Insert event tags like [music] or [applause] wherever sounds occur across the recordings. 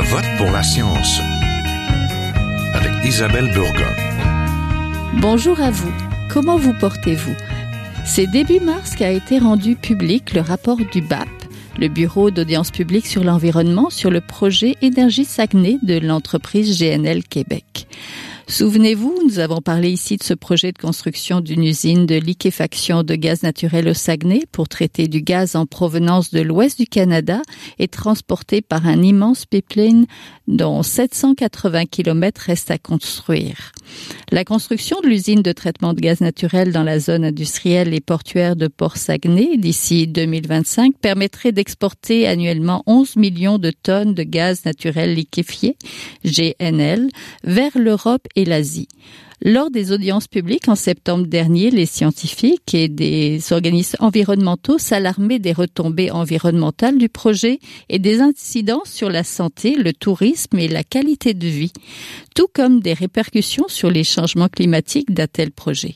Je vote pour la science avec Isabelle Burgon. Bonjour à vous. Comment vous portez-vous? C'est début mars qu'a été rendu public le rapport du BAP, le Bureau d'audience publique sur l'environnement, sur le projet Énergie Saguenay de l'entreprise GNL Québec. Souvenez-vous, nous avons parlé ici de ce projet de construction d'une usine de liquéfaction de gaz naturel au Saguenay pour traiter du gaz en provenance de l'ouest du Canada et transporté par un immense pipeline dont 780 km restent à construire. La construction de l'usine de traitement de gaz naturel dans la zone industrielle et portuaire de Port-Saguenay d'ici 2025 permettrait d'exporter annuellement 11 millions de tonnes de gaz naturel liquéfié, GNL, vers l'Europe et l'Asie. Lors des audiences publiques en septembre dernier, les scientifiques et des organismes environnementaux s'alarmaient des retombées environnementales du projet et des incidences sur la santé, le tourisme et la qualité de vie, tout comme des répercussions les changements climatiques d'un tel projet.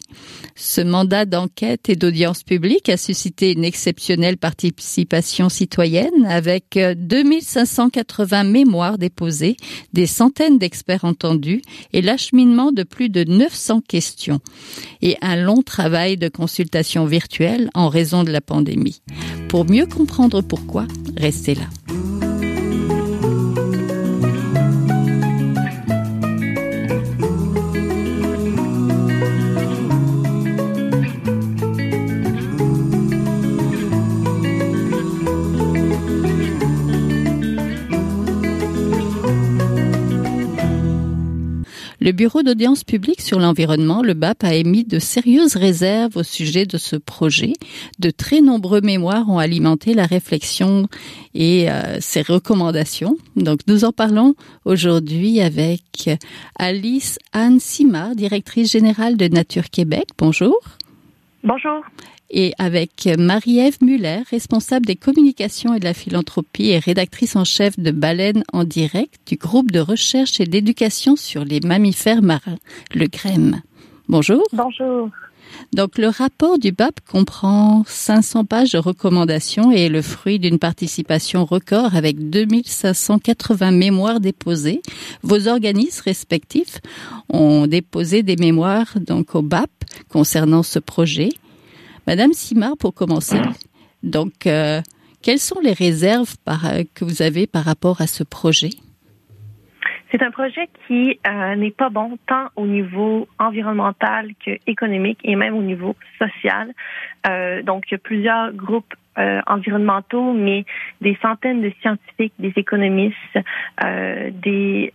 Ce mandat d'enquête et d'audience publique a suscité une exceptionnelle participation citoyenne avec 2580 mémoires déposées, des centaines d'experts entendus et l'acheminement de plus de 900 questions et un long travail de consultation virtuelle en raison de la pandémie. Pour mieux comprendre pourquoi, restez là. Le Bureau d'audience publique sur l'environnement, le BAP, a émis de sérieuses réserves au sujet de ce projet. De très nombreux mémoires ont alimenté la réflexion et euh, ses recommandations. Donc nous en parlons aujourd'hui avec Alice Anne Simard, directrice générale de Nature Québec. Bonjour. Bonjour et avec Marie-Ève Muller, responsable des communications et de la philanthropie et rédactrice en chef de Baleine en direct du groupe de recherche et d'éducation sur les mammifères marins, le GREM. Bonjour. Bonjour. Donc le rapport du BAP comprend 500 pages de recommandations et est le fruit d'une participation record avec 2580 mémoires déposées. Vos organismes respectifs ont déposé des mémoires donc au BAP concernant ce projet Madame Simard, pour commencer, donc, euh, quelles sont les réserves euh, que vous avez par rapport à ce projet? C'est un projet qui euh, n'est pas bon tant au niveau environnemental qu'économique et même au niveau social. donc, il y a plusieurs groupes environnementaux, mais des centaines de scientifiques, des économistes, des,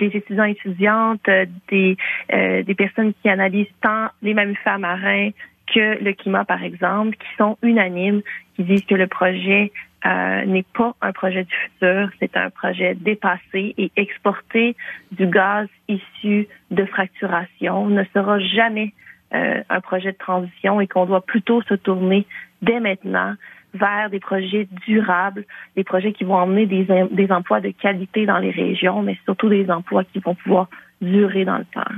des étudiants et étudiantes, des, des personnes qui analysent tant les mammifères marins que le climat, par exemple, qui sont unanimes, qui disent que le projet euh, n'est pas un projet du futur, c'est un projet dépassé et exporter du gaz issu de fracturation ne sera jamais euh, un projet de transition et qu'on doit plutôt se tourner dès maintenant vers des projets durables, des projets qui vont emmener des, des emplois de qualité dans les régions, mais surtout des emplois qui vont pouvoir durer dans le temps.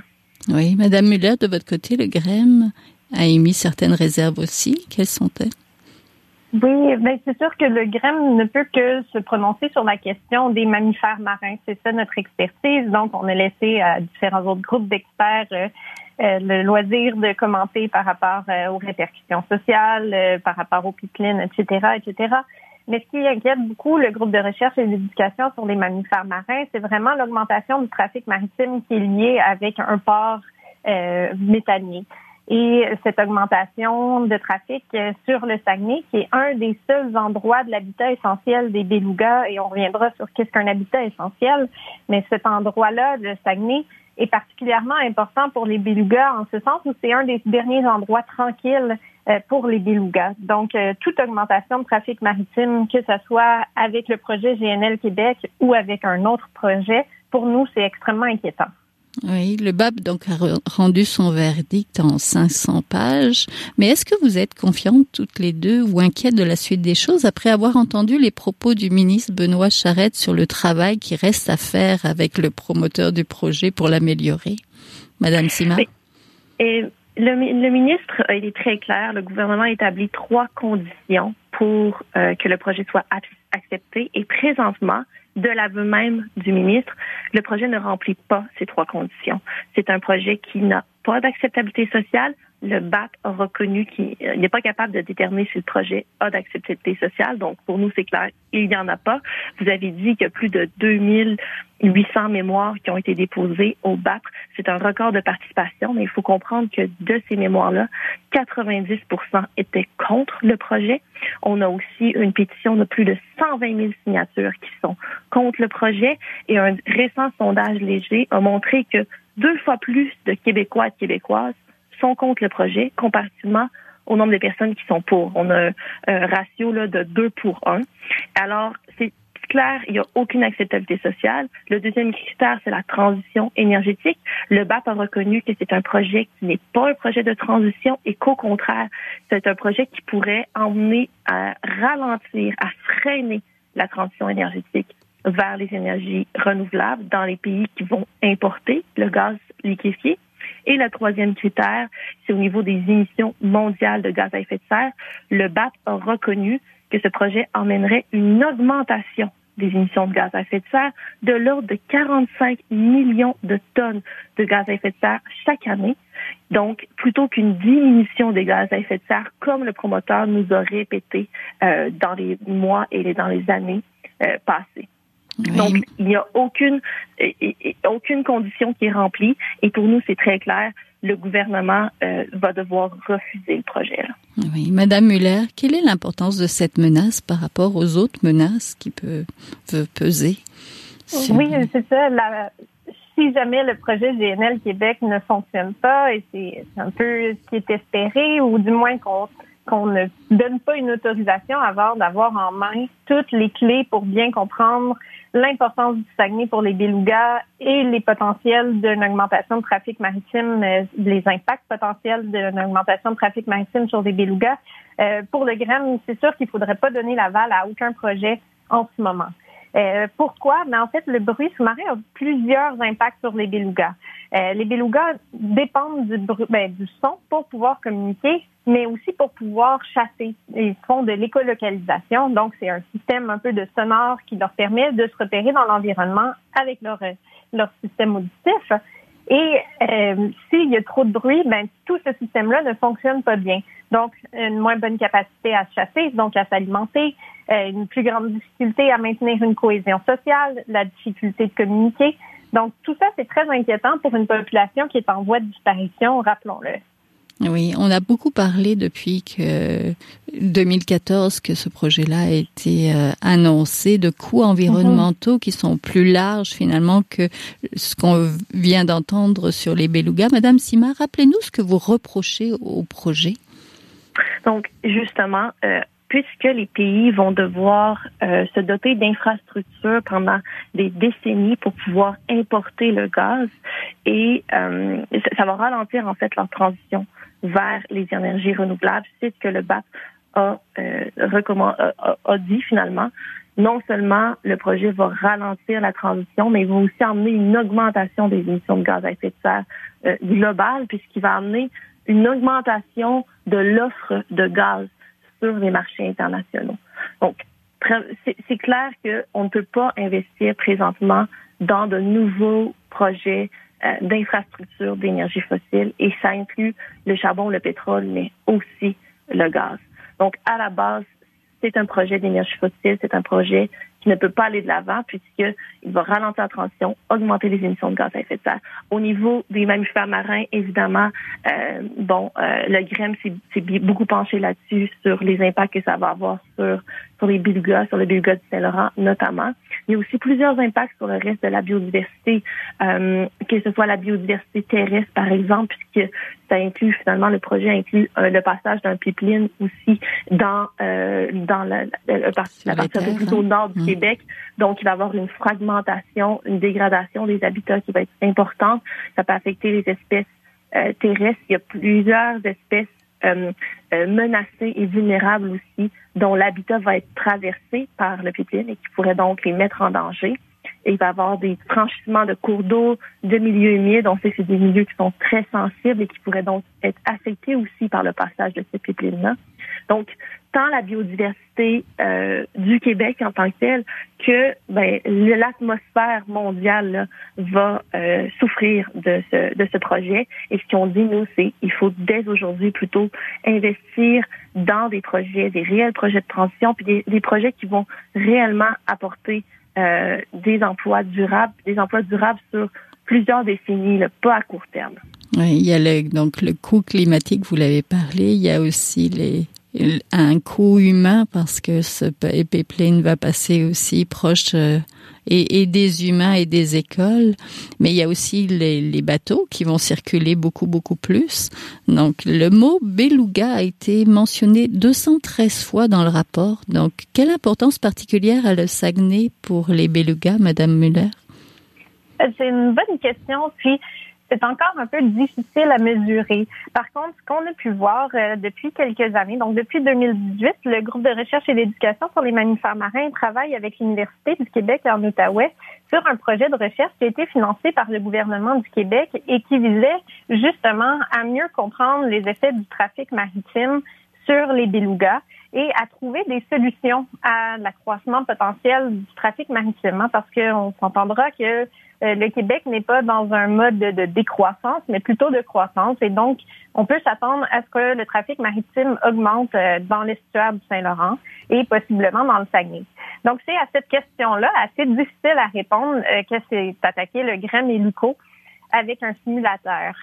Oui, Madame Muller, de votre côté, le GREM a émis certaines réserves aussi. Quelles sont-elles? Oui, ben c'est sûr que le GREM ne peut que se prononcer sur la question des mammifères marins. C'est ça notre expertise. Donc, on a laissé à différents autres groupes d'experts euh, euh, le loisir de commenter par rapport euh, aux répercussions sociales, par rapport aux pipelines, etc., etc. Mais ce qui inquiète beaucoup le groupe de recherche et d'éducation sur les mammifères marins, c'est vraiment l'augmentation du trafic maritime qui est lié avec un port méthanier et cette augmentation de trafic euh, sur le Saguenay, qui est un des seuls endroits de l'habitat essentiel des belugas, et on reviendra sur qu'est-ce qu'un habitat essentiel, mais cet endroit-là, le Saguenay, est particulièrement important pour les belugas en ce sens où c'est un des derniers endroits tranquilles euh, pour les belugas. Donc, euh, toute augmentation de trafic maritime, que ce soit avec le projet GNL Québec ou avec un autre projet, pour nous, c'est extrêmement inquiétant. Oui, le BAP donc a rendu son verdict en 500 pages. Mais est-ce que vous êtes confiantes toutes les deux ou inquiètes de la suite des choses après avoir entendu les propos du ministre Benoît Charette sur le travail qui reste à faire avec le promoteur du projet pour l'améliorer, Madame Sima? Et le, ministre, il est très clair. Le gouvernement a établi trois conditions pour euh, que le projet soit accepté. Et présentement, de l'aveu même du ministre, le projet ne remplit pas ces trois conditions. C'est un projet qui n'a pas d'acceptabilité sociale, le BAP a reconnu qu'il n'est pas capable de déterminer si le projet a d'acceptabilité sociale. Donc, pour nous, c'est clair, il n'y en a pas. Vous avez dit qu'il y a plus de 2800 mémoires qui ont été déposées au BAP. C'est un record de participation, mais il faut comprendre que de ces mémoires-là, 90% étaient contre le projet. On a aussi une pétition de plus de 120 000 signatures qui sont contre le projet et un récent sondage léger a montré que deux fois plus de Québécois et de Québécoises sont contre le projet comparativement au nombre de personnes qui sont pour. On a un ratio là, de 2 pour 1. Alors, c'est clair, il n'y a aucune acceptabilité sociale. Le deuxième critère, c'est la transition énergétique. Le BAP a reconnu que c'est un projet qui n'est pas un projet de transition et qu'au contraire, c'est un projet qui pourrait emmener à ralentir, à freiner la transition énergétique vers les énergies renouvelables dans les pays qui vont importer le gaz liquéfié. Et le troisième critère, c'est au niveau des émissions mondiales de gaz à effet de serre. Le BAP a reconnu que ce projet emmènerait une augmentation des émissions de gaz à effet de serre de l'ordre de 45 millions de tonnes de gaz à effet de serre chaque année. Donc, plutôt qu'une diminution des gaz à effet de serre, comme le promoteur nous a répété euh, dans les mois et dans les années euh, passées. Donc, il n'y a aucune, aucune condition qui est remplie. Et pour nous, c'est très clair. Le gouvernement euh, va devoir refuser le projet. Oui, Madame Muller, quelle est l'importance de cette menace par rapport aux autres menaces qui peuvent, peser Oui, c'est ça. si jamais le projet GNL Québec ne fonctionne pas, et c'est un peu ce qui est espéré, ou du moins qu'on qu'on ne donne pas une autorisation avant d'avoir en main toutes les clés pour bien comprendre l'importance du Saguenay pour les belugas et les potentiels d'une augmentation de trafic maritime, euh, les impacts potentiels d'une augmentation de trafic maritime sur les belugas. Euh, pour le GREM, c'est sûr qu'il ne faudrait pas donner l'aval à aucun projet en ce moment. Euh, pourquoi? Mais en fait, le bruit sous-marin a plusieurs impacts sur les belugas. Euh, les belugas dépendent du, ben, du son pour pouvoir communiquer, mais aussi pour pouvoir chasser. Ils font de l'écolocalisation, donc c'est un système un peu de sonore qui leur permet de se repérer dans l'environnement avec leur, leur système auditif. Et euh, s'il y a trop de bruit, ben, tout ce système-là ne fonctionne pas bien. Donc, une moins bonne capacité à se chasser, donc à s'alimenter, euh, une plus grande difficulté à maintenir une cohésion sociale, la difficulté de communiquer. Donc, tout ça, c'est très inquiétant pour une population qui est en voie de disparition, rappelons-le. Oui, on a beaucoup parlé depuis que 2014 que ce projet-là a été euh, annoncé de coûts environnementaux qui sont plus larges finalement que ce qu'on vient d'entendre sur les belugas. Madame Sima, rappelez-nous ce que vous reprochez au projet. Donc, justement, euh, puisque les pays vont devoir euh, se doter d'infrastructures pendant des décennies pour pouvoir importer le gaz et ça va ralentir en fait leur transition vers les énergies renouvelables. C'est ce que le BAP a, euh, a, a, dit finalement. Non seulement le projet va ralentir la transition, mais il va aussi amener une augmentation des émissions de gaz à effet de serre euh, globale, puisqu'il va amener une augmentation de l'offre de gaz sur les marchés internationaux. Donc, c'est clair qu'on ne peut pas investir présentement dans de nouveaux projets d'infrastructures d'énergie fossile et ça inclut le charbon, le pétrole, mais aussi le gaz. Donc, à la base, c'est un projet d'énergie fossile, c'est un projet qui ne peut pas aller de l'avant puisqu'il va ralentir la transition, augmenter les émissions de gaz à effet de serre. Au niveau des mammifères marins, évidemment, euh, bon, euh, le GREM s'est beaucoup penché là-dessus sur les impacts que ça va avoir sur sur les belugas, sur le belugas du Saint-Laurent notamment. Il y a aussi plusieurs impacts sur le reste de la biodiversité, euh, que ce soit la biodiversité terrestre, par exemple, puisque ça inclut finalement le projet inclut euh, le passage d'un pipeline aussi dans euh, dans la, la, partie, la partie plutôt au nord du mmh. Québec. Donc, il va y avoir une fragmentation, une dégradation des habitats qui va être importante. Ça peut affecter les espèces euh, terrestres. Il y a plusieurs espèces euh, euh, menacées et vulnérables aussi, dont l'habitat va être traversé par le pipeline et qui pourrait donc les mettre en danger. Il va y avoir des franchissements de cours d'eau, de milieux humides. On sait que c'est des milieux qui sont très sensibles et qui pourraient donc être affectés aussi par le passage de cette pipeline-là. Donc, tant la biodiversité euh, du Québec en tant que telle que ben, l'atmosphère mondiale va euh, souffrir de ce, de ce projet. Et ce qu'on dit, nous, c'est il faut dès aujourd'hui plutôt investir dans des projets, des réels projets de transition, puis des, projets qui vont réellement apporter euh, des emplois durables, des emplois durables sur plusieurs décennies, pas à court terme. Oui, il y a le, donc le coût climatique, vous l'avez parlé, il y a aussi les, un coût humain parce que ce pipeline va passer aussi proche euh, et, et, des humains et des écoles, mais il y a aussi les, les, bateaux qui vont circuler beaucoup beaucoup plus. Donc le mot beluga a été mentionné 213 fois dans le rapport. Donc quelle importance particulière a le Saguenay pour les belugas, Madame Muller? C'est une bonne question. Puis c'est encore un peu difficile à mesurer. Par contre, ce qu'on a pu voir euh, depuis quelques années, donc depuis 2018, le groupe de recherche et d'éducation sur les mammifères marins travaille avec l'Université du Québec en Outaouais sur un projet de recherche qui a été financé par le gouvernement du Québec et qui visait justement à mieux comprendre les effets du trafic maritime sur les belugas et à trouver des solutions à l'accroissement potentiel du trafic maritime, parce qu'on s'entendra que le Québec n'est pas dans un mode de, décroissance, mais plutôt de croissance. Et donc, on peut s'attendre à ce que le trafic maritime augmente euh, dans l'estuaire du Saint-Laurent et possiblement dans le Saguenay. Donc, c'est à cette question-là assez difficile à répondre euh, que c'est attaqué le Grême et Luco avec un simulateur.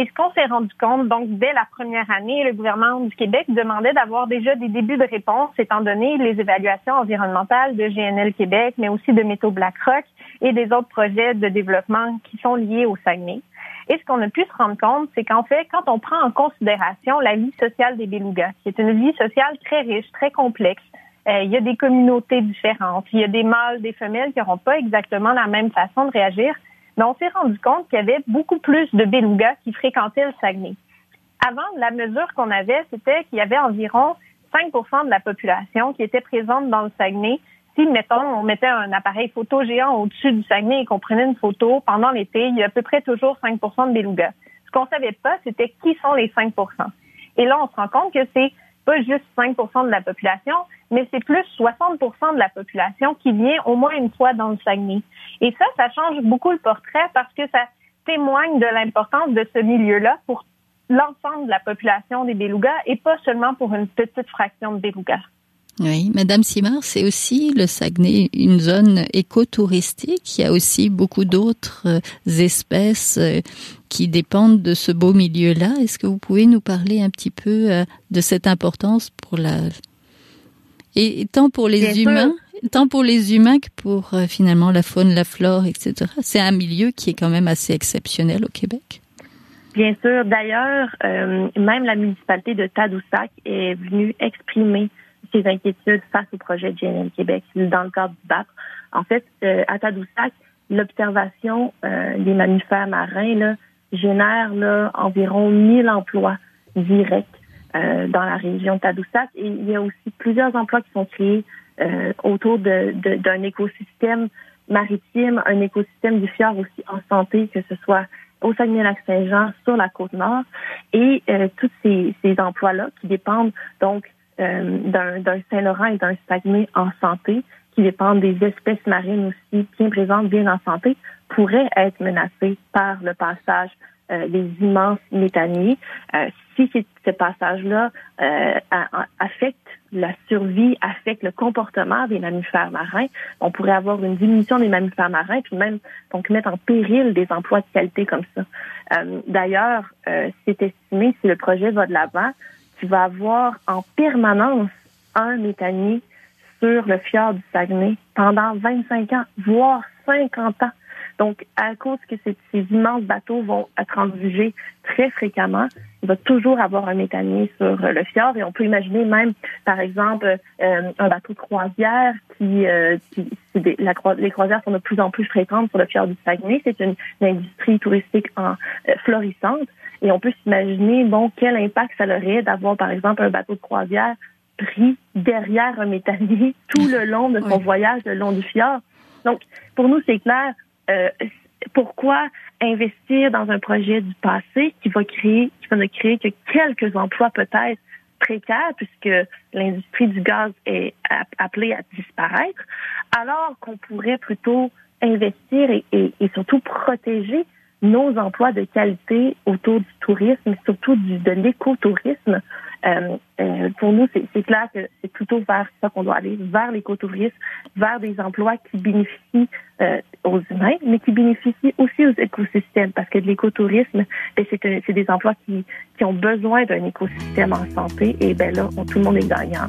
Et ce qu'on s'est rendu compte, donc dès la première année, le gouvernement du Québec demandait d'avoir déjà des débuts de réponse, étant donné les évaluations environnementales de GNL Québec, mais aussi de Métaux BlackRock et des autres projets de développement qui sont liés au Saguenay. Et ce qu'on a pu se rendre compte, c'est qu'en fait, quand on prend en considération la vie sociale des belugas, qui est une vie sociale très riche, très complexe, euh, il y a des communautés différentes, il y a des mâles, des femelles qui n'auront pas exactement la même façon de réagir, mais on s'est rendu compte qu'il y avait beaucoup plus de belugas qui fréquentaient le Saguenay. Avant, la mesure qu'on avait, c'était qu'il y avait environ 5% de la population qui était présente dans le Saguenay. Si, mettons, on mettait un appareil photo géant au-dessus du Saguenay et qu'on prenait une photo pendant l'été, il y a à peu près toujours 5% de belugas. Ce qu'on savait pas, c'était qui sont les 5% Et là, on se rend compte que c'est pas juste 5% de la population, mais c'est plus 60% de la population qui vient au moins une fois dans le Saguenay. Et ça, ça change beaucoup le portrait parce que ça témoigne de l'importance de ce milieu-là pour l'ensemble de la population des belugas et pas seulement pour une petite fraction de belugas. Oui, Madame Simard, c'est aussi le Saguenay une zone écotouristique. Il y a aussi beaucoup d'autres euh, espèces euh, qui dépendent de ce beau milieu-là. Est-ce que vous pouvez nous parler un petit peu euh, de cette importance pour la et tant pour les humains, tant pour les humains que pour euh, finalement la faune, la flore, etc. C'est un milieu qui est quand même assez exceptionnel au Québec. Bien sûr. D'ailleurs, euh, même la municipalité de Tadoussac est venue exprimer ses inquiétudes face au projet de GNL Québec dans le cadre du BAP. En fait, euh, à Tadoussac, l'observation des mammifères marins là, génère là, environ 1000 emplois directs euh, dans la région de Tadoussac. Et il y a aussi plusieurs emplois qui sont créés euh, autour d'un de, écosystème maritime, un écosystème du fjord aussi en santé, que ce soit au Saguenay-Lac-Saint-Jean, sur la côte nord, et euh, tous ces, ces emplois-là qui dépendent donc d'un Saint-Laurent et d'un Saguenay en santé, qui des espèces marines aussi bien présentes, bien en santé, pourraient être menacés par le passage euh, les immenses méthaniers. Euh, si ce passage-là euh, affecte la survie, affecte le comportement des mammifères marins, on pourrait avoir une diminution des mammifères marins, puis même donc mettre en péril des emplois de qualité comme ça. D'ailleurs, c'est estimé, si le projet va de l'avant, qu'il va avoir en permanence un méthanier sur le fjord du Saguenay pendant 25 ans, voire 50 ans. Donc, à cause que ces, immenses bateaux vont être envisagés très fréquemment, il va toujours avoir un méthanier sur le fjord et on peut imaginer même, par exemple, euh, un bateau de croisière qui, euh, les croisières sont de plus en plus fréquentes sur le fjord du Saguenay. C'est une, industrie touristique en, euh, florissante et on peut s'imaginer, bon, quel impact ça aurait d'avoir, par exemple, un bateau de croisière pris derrière un méthanier [laughs] tout le long de son voyage le long du fjord Donc, pour nous, c'est clair. Euh, pourquoi investir dans un projet du passé qui va créer, qui va ne créer que quelques emplois peut-être précaires puisque l'industrie du gaz est appelée à disparaître, alors qu'on pourrait plutôt investir et, et, et surtout protéger nos emplois de qualité autour du tourisme, surtout du, de l'écotourisme. Euh, euh, pour nous, c'est clair que c'est plutôt vers ça qu'on doit aller, vers l'écotourisme, vers des emplois qui bénéficient euh, aux humains, mais qui bénéficient aussi aux écosystèmes, parce que l'écotourisme, ben, c'est des emplois qui, qui ont besoin d'un écosystème en santé, et ben là, on, tout le monde est gagnant.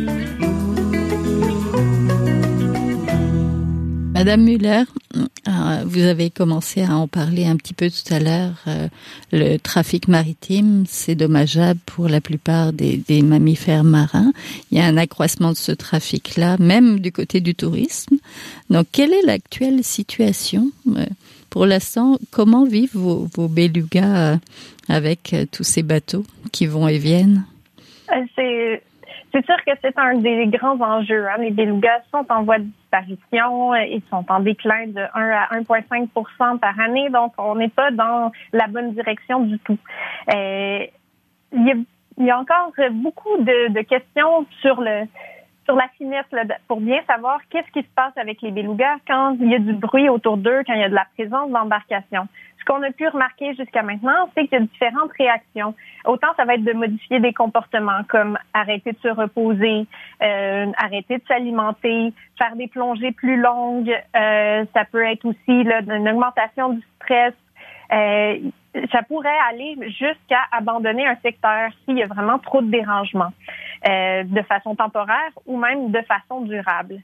Madame Muller, euh, vous avez commencé à en parler un petit peu tout à l'heure. Euh, le trafic maritime, c'est dommageable pour la plupart des, mammifères marins. Il y a un accroissement de ce trafic-là, même du côté du tourisme. Donc, quelle est l'actuelle situation euh, Pour l'instant, comment vivent vos, vos belugas avec tous ces bateaux qui vont et viennent? C'est c'est sûr que c'est un des grands enjeux. Hein. Les belugas sont en voie de disparition. Ils sont en déclin de 1 à 1,5% par année. Donc, on n'est pas dans la bonne direction du tout. Euh, il, y a, encore beaucoup de, questions sur le sur la finesse pour bien savoir qu'est-ce qui se passe avec les belugas quand il y a du bruit autour d'eux, quand il y a de la présence d'embarcation ce qu'on a pu remarquer jusqu'à maintenant, c'est qu'il y a différentes réactions. Autant ça va être de modifier des comportements comme arrêter de se reposer, euh, arrêter de s'alimenter, faire des plongées plus longues. Euh, ça peut être aussi là, une augmentation du stress. Euh, ça pourrait aller jusqu'à abandonner un secteur s'il y a vraiment trop de dérangements euh, de façon temporaire ou même de façon durable.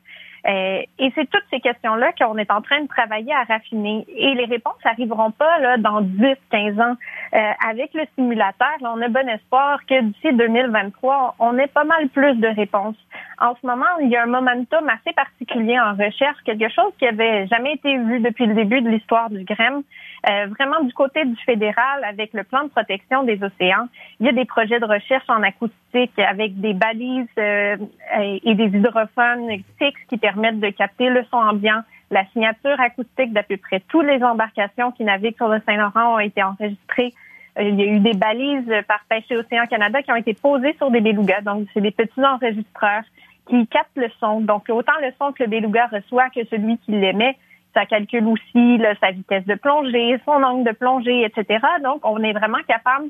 Euh, et c'est toutes ces questions-là qu'on est en train de travailler à raffiner. Et les réponses n'arriveront pas là, dans 10, 15 ans. Euh, avec le simulateur, on a bon espoir que d'ici 2023, on ait pas mal plus de réponses. En ce moment, il y a un momentum assez particulier en recherche, quelque chose qui avait jamais été vu depuis le début de l'histoire du GREM. Euh, vraiment du côté du fédéral, avec le plan de protection des océans, il y a des projets de recherche en acoustique avec des balises euh, et des hydrophones fixes qui permettent de capter le son ambiant. La signature acoustique d'à peu près toutes les embarcations qui naviguent sur le Saint-Laurent ont été enregistrées. Euh, il y a eu des balises par Pêche Océan Canada qui ont été posées sur des belugas. Donc, c'est des petits enregistreurs qui captent le son. Donc, autant le son que le beluga reçoit que celui qui l'émet ça calcule aussi sa vitesse de plongée, son angle de plongée, etc. Donc, on est vraiment capable,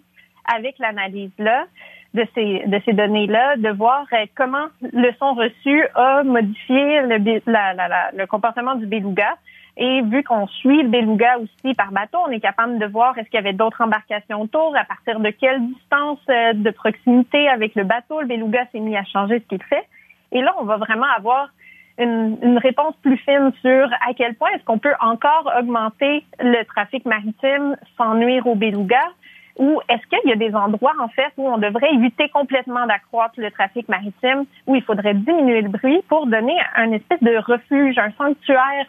avec l'analyse là, de ces, de ces données-là, de voir euh, comment le son reçu a modifié le, le comportement du beluga. Et vu qu'on suit le beluga aussi par bateau, on est capable de voir est-ce qu'il y avait d'autres embarcations autour, à partir de quelle distance euh, de proximité avec le bateau le beluga s'est mis à changer ce qu'il fait. Et là, on va vraiment avoir une, réponse plus fine sur à quel point est-ce qu'on peut encore augmenter le trafic maritime sans nuire aux belugas ou est-ce qu'il y a des endroits, en fait, où on devrait éviter complètement d'accroître le trafic maritime, où il faudrait diminuer le bruit pour donner un espèce de refuge, un sanctuaire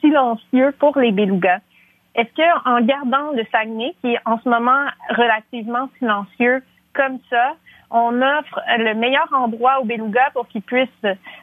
silencieux pour les belugas? Est-ce que en gardant le Saguenay, qui est en ce moment relativement silencieux comme ça, on offre le meilleur endroit aux belugas pour qu'ils puissent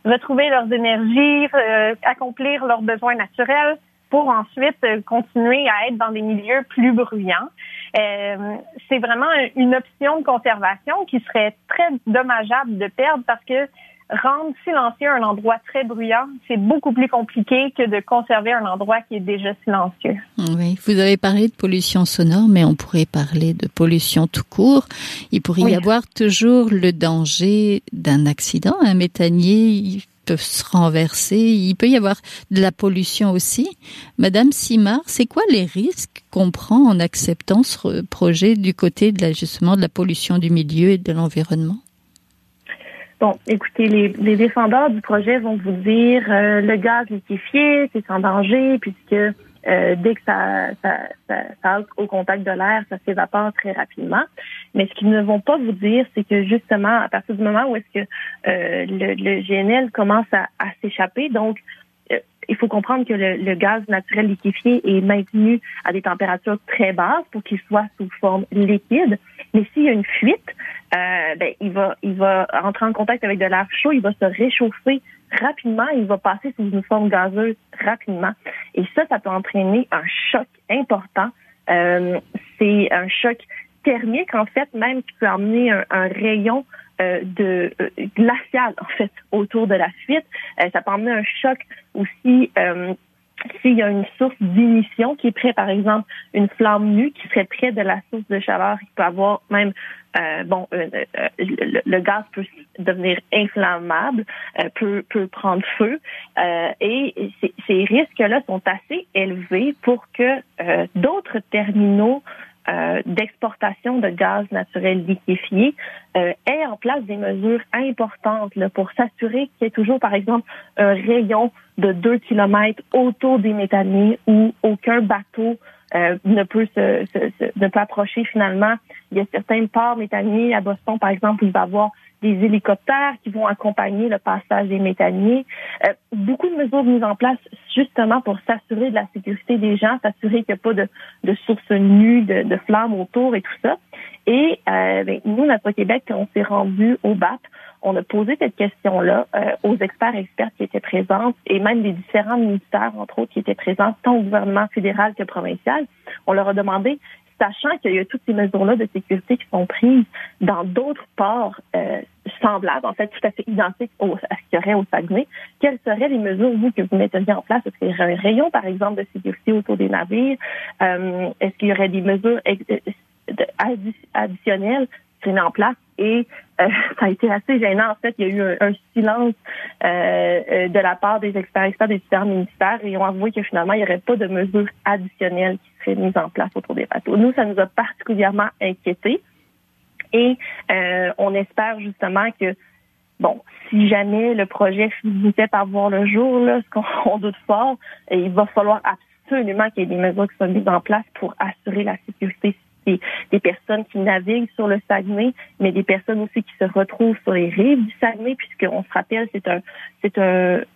retrouver leurs énergies, euh, accomplir leurs besoins naturels pour ensuite euh, continuer à être dans des milieux plus bruyants. Euh, c'est vraiment une option de conservation qui serait très dommageable de perdre parce que rendre silencieux un endroit très bruyant, c'est beaucoup plus compliqué que de conserver un endroit qui est déjà silencieux. Oui, vous avez parlé de pollution sonore, mais on pourrait parler de pollution tout court. Il pourrait y avoir toujours le danger d'un accident. Un méthanier peut se renverser. Il peut y avoir de la pollution aussi. Madame Simard, c'est quoi les risques qu'on prend en acceptant ce projet du côté de l'ajustement de la pollution du milieu et de l'environnement? Bon, écoutez, les, les, défendeurs du projet vont vous dire euh, le gaz liquéfié, c'est sans danger, puisque euh, dès que ça, ça, ça, ça au contact de l'air, ça s'évapore très rapidement. Mais ce qu'ils ne vont pas vous dire, c'est que justement, à partir du moment où est-ce que euh, le, le, GNL commence à, à s'échapper, donc il faut comprendre que le, gaz naturel liquéfié est maintenu à des températures très basses pour qu'il soit sous forme liquide. Mais s'il y a une fuite, euh, ben, il va, il va entrer en contact avec de l'air chaud, il va se réchauffer rapidement, il va passer sous une forme gazeuse rapidement. Et ça, ça peut entraîner un choc important. Euh, c'est un choc thermique, en fait, même qui peut amener un, rayon euh, de euh, glacial, en fait, autour de la fuite. Euh, ça peut amener un choc aussi s'il y a une source d'émission qui est près, par exemple, une flamme nue qui serait près de la source de chaleur, il peut avoir même, bon, le, gaz peut devenir inflammable, peut, peut prendre feu, et ces risques-là sont assez élevés pour que d'autres terminaux euh, d'exportation de gaz naturel liquéfié euh, ait en place des mesures importantes là, pour s'assurer qu'il y ait toujours, par exemple, un rayon de 2 km autour des méthaniers où aucun bateau euh, ne peut se, ne peut approcher finalement. Il y a certains ports méthaniers à Boston, par exemple, où il va y avoir des hélicoptères qui vont accompagner le passage des méthaniers. Euh, beaucoup de mesures mises en place justement pour s'assurer de la sécurité des gens, s'assurer qu'il n'y a pas de, sources nues, de, flammes autour et tout ça. Et euh, ben, nous, notre Québec, on s'est rendu au BAP, on a posé cette question-là euh, aux experts et expertes qui étaient présents et même des différents ministères, entre autres, qui étaient présents, tant au gouvernement fédéral que provincial. On leur a demandé sachant qu'il y a toutes ces mesures-là de sécurité qui sont prises dans d'autres ports euh, semblables, en fait, tout à fait identiques à ce qu'il y aurait au Saguenay, quelles seraient les mesures, vous, que vous metteriez en place? Est-ce qu'il y aurait un rayon, par exemple, de sécurité autour des navires? Euh, est-ce qu'il y aurait des mesures additionnelles mis en place? Et euh, [laughs] ça a été assez gênant. En fait, il y a eu un, silence euh, de la part des experts experts des différents ministères et ils ont avoué que finalement, il n'y aurait pas de mesures additionnelles qui mise en place autour des bateaux. Nous, ça nous a particulièrement inquiétés et euh, on espère justement que bon, si jamais le projet finissait par voir le jour, là, ce qu'on [laughs] doute fort, il va falloir absolument qu'il y ait des mesures qui soient mises en place pour assurer la sécurité des, personnes qui naviguent sur le Saguenay, mais des personnes aussi qui se retrouvent sur les rives du Saguenay, puisqu'on se rappelle, c'est un,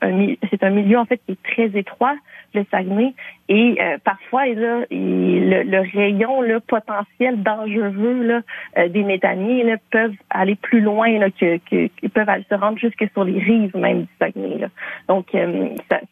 un, c'est un milieu en fait qui est très étroit, le Saguenay, et euh, parfois là, le, le, rayon le potentiel dangereux là, euh, des méthaniers là, peuvent aller plus loin là, que, que, ils peuvent aller se rendre jusque sur les rives même du Saguenay. Là. Donc euh,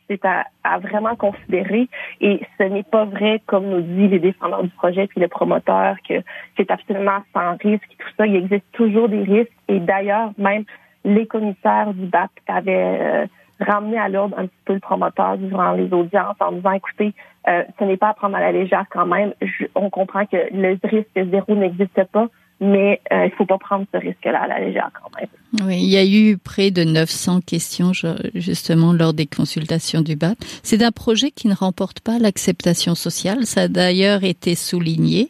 c'est à, à, vraiment considérer, et ce n'est pas vrai comme nous dit les défendeurs du projet puis le promoteur que c'est absolument sans risque et tout ça. Il existe toujours des risques. Et d'ailleurs, même les commissaires du BAP avaient ramené à l'ordre un petit peu le promoteur durant les audiences en disant, écoutez, euh, ce n'est pas à prendre à la légère quand même. on comprend que le risque zéro n'existe pas mais euh, il faut pas prendre ce risque-là à la légère quand même. Oui, il y a eu près de 900 questions justement lors des consultations du BAP. C'est un projet qui ne remporte pas l'acceptation sociale. Ça a d'ailleurs été souligné.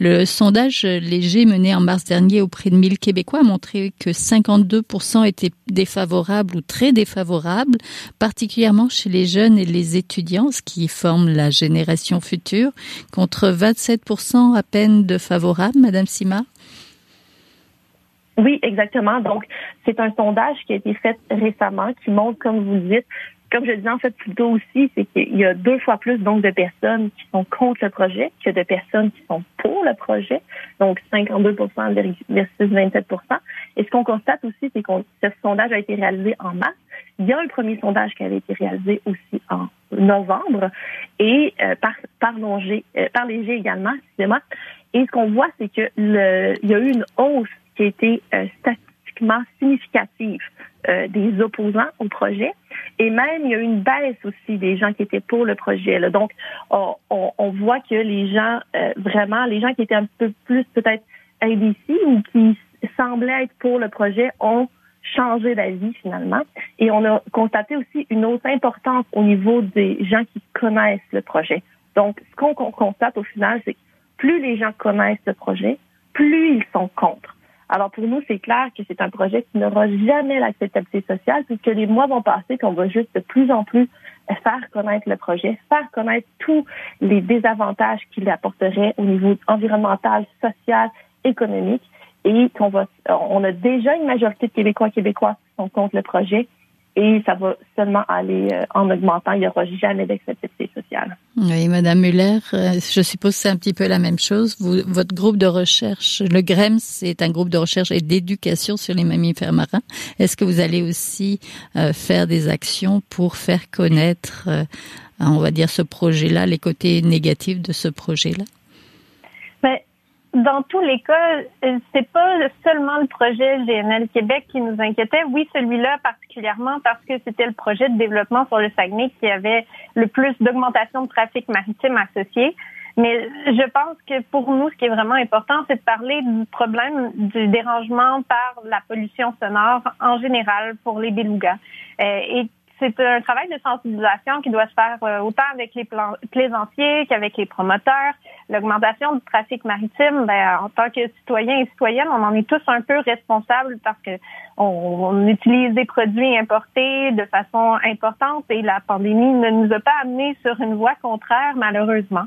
Le sondage léger mené en mars dernier auprès de 1000 Québécois a montré que 52% étaient défavorables ou très défavorables, particulièrement chez les jeunes et les étudiants, ce qui forment la génération future, contre 27% à peine de favorables, Madame Simard. Oui, exactement. Donc, c'est un sondage qui a été fait récemment qui montre, comme vous le dites, comme je disais en fait plus tôt aussi, c'est qu'il y a deux fois plus donc de personnes qui sont contre le projet que de personnes qui sont pour le projet, donc 52% versus 27% Et ce qu'on constate aussi, c'est que ce sondage a été réalisé en mars. Il y a un premier sondage qui avait été réalisé aussi en novembre et euh, par par, Longer, euh, par Léger également, excusez-moi. Et ce qu'on voit, c'est que le, il y a eu une hausse qui a été euh, statistiquement significative euh, des opposants au projet. Et même, il y a eu une baisse aussi des gens qui étaient pour le projet. Donc, on, voit que les gens, euh, vraiment, les gens qui étaient un peu plus peut-être indécis ou qui semblaient être pour le projet ont changé d'avis finalement. Et on a constaté aussi une hausse importante au niveau des gens qui connaissent le projet. Donc, ce qu'on constate au final, c'est que plus les gens connaissent le projet, plus ils sont contre. Alors pour nous, c'est clair que c'est un projet qui n'aura jamais l'acceptabilité sociale puisque les mois vont passer qu'on va juste de plus en plus faire connaître le projet, faire connaître tous les désavantages qu'il apporterait au niveau environnemental, social, économique et qu'on va, on a déjà une majorité de Québécois et Québécois qui sont contre le projet et ça va seulement aller euh, en augmentant. Il n'y aura jamais d'acceptabilité sociale. Oui, Madame Muller, euh, je suppose que c'est un petit peu la même chose. Votre groupe de recherche, le GREMS, c'est un groupe de recherche et d'éducation sur les mammifères marins. Est-ce que vous allez aussi euh, faire des actions pour faire connaître, on va dire, ce projet-là, les côtés négatifs de ce projet-là? Dans tous les cas, euh, c'est pas seulement le projet GNL Québec qui nous inquiétait. Oui, celui-là particulièrement parce que c'était le projet de développement sur le Saguenay qui avait le plus d'augmentation de trafic maritime associé. Mais je pense que pour nous, ce qui est vraiment important, c'est de parler du problème du dérangement par la pollution sonore en général pour les belugas. Euh, et c'est un travail de sensibilisation qui doit se faire euh, autant avec les plaisanciers qu'avec les promoteurs. L'augmentation du trafic maritime, ben, en tant que citoyens et citoyennes, on en est tous un peu responsables parce que on, utilise des produits importés de façon importante et la pandémie ne nous a pas amenés sur une voie contraire, malheureusement.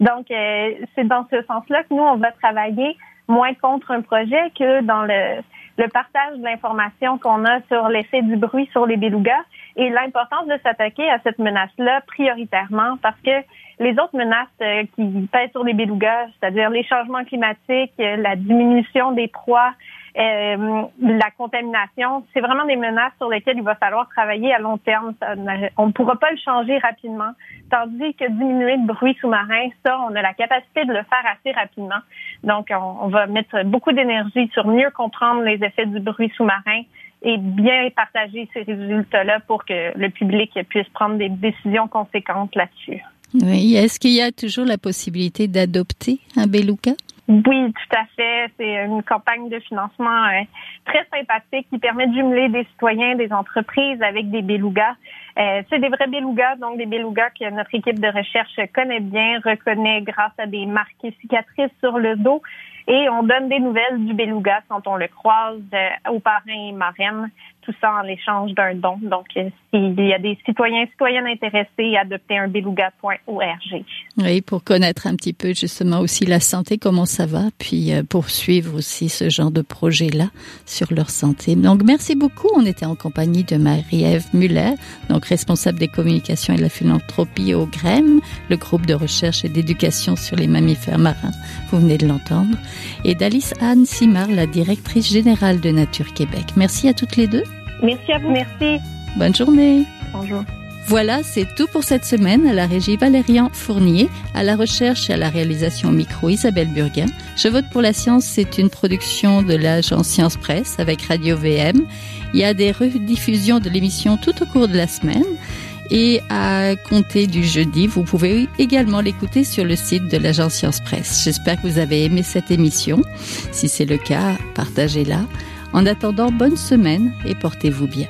Donc, euh, c'est dans ce sens-là que nous, on va travailler moins contre un projet que dans le, le partage de l'information qu'on a sur l'effet du bruit sur les belugas et l'importance de s'attaquer à cette menace-là prioritairement parce que les autres menaces euh, qui pèsent sur les belugas, c'est-à-dire les changements climatiques, euh, la diminution des proies, euh, la contamination, c'est vraiment des menaces sur lesquelles il va falloir travailler à long terme. on ne pourra pas le changer rapidement, tandis que diminuer le bruit sous-marin, ça, on a la capacité de le faire assez rapidement. Donc, on, va mettre beaucoup d'énergie sur mieux comprendre les effets du bruit sous-marin et bien partager ces résultats-là pour que le public puisse prendre des décisions conséquentes là-dessus. Oui. Est-ce qu'il y a toujours la possibilité d'adopter un beluga? Oui, tout à fait. C'est une campagne de financement euh, très sympathique qui permet de jumeler des citoyens, des entreprises avec des belugas. Euh, c'est des vrais belugas, donc des belugas que notre équipe de recherche connaît bien, reconnaît grâce à des marques et cicatrices sur le dos. Et on donne des nouvelles du beluga quand on le croise euh, aux parrains et marraines, tout ça en échange d'un don. Donc, euh, s'il y a des citoyens et citoyennes intéressés, adopter un beluga.org. Oui, pour connaître un petit peu justement aussi la santé, comment ça va, puis euh, poursuivre aussi ce genre de projet-là sur leur santé. Donc, merci beaucoup. On était en compagnie de Marie-Ève Muller, donc responsable des communications et de la philanthropie au GREM, le groupe de recherche et d'éducation sur les mammifères marins. Vous venez de l'entendre et d'Alice Anne Simard, la directrice générale de Nature Québec. Merci à toutes les deux. Merci à vous. Merci. Bonne journée. Bonjour. Voilà, c'est tout pour cette semaine. À la régie Valérian Fournier, à la recherche et à la réalisation micro Isabelle Burguin. Je vote pour la science, c'est une production de l'agence Science Presse avec Radio VM. Il y a des rediffusions de l'émission tout au cours de la semaine. Et à compter du jeudi, vous pouvez également l'écouter sur le site de l'agence Science Presse. J'espère que vous avez aimé cette émission. Si c'est le cas, partagez-la. En attendant, bonne semaine et portez-vous bien.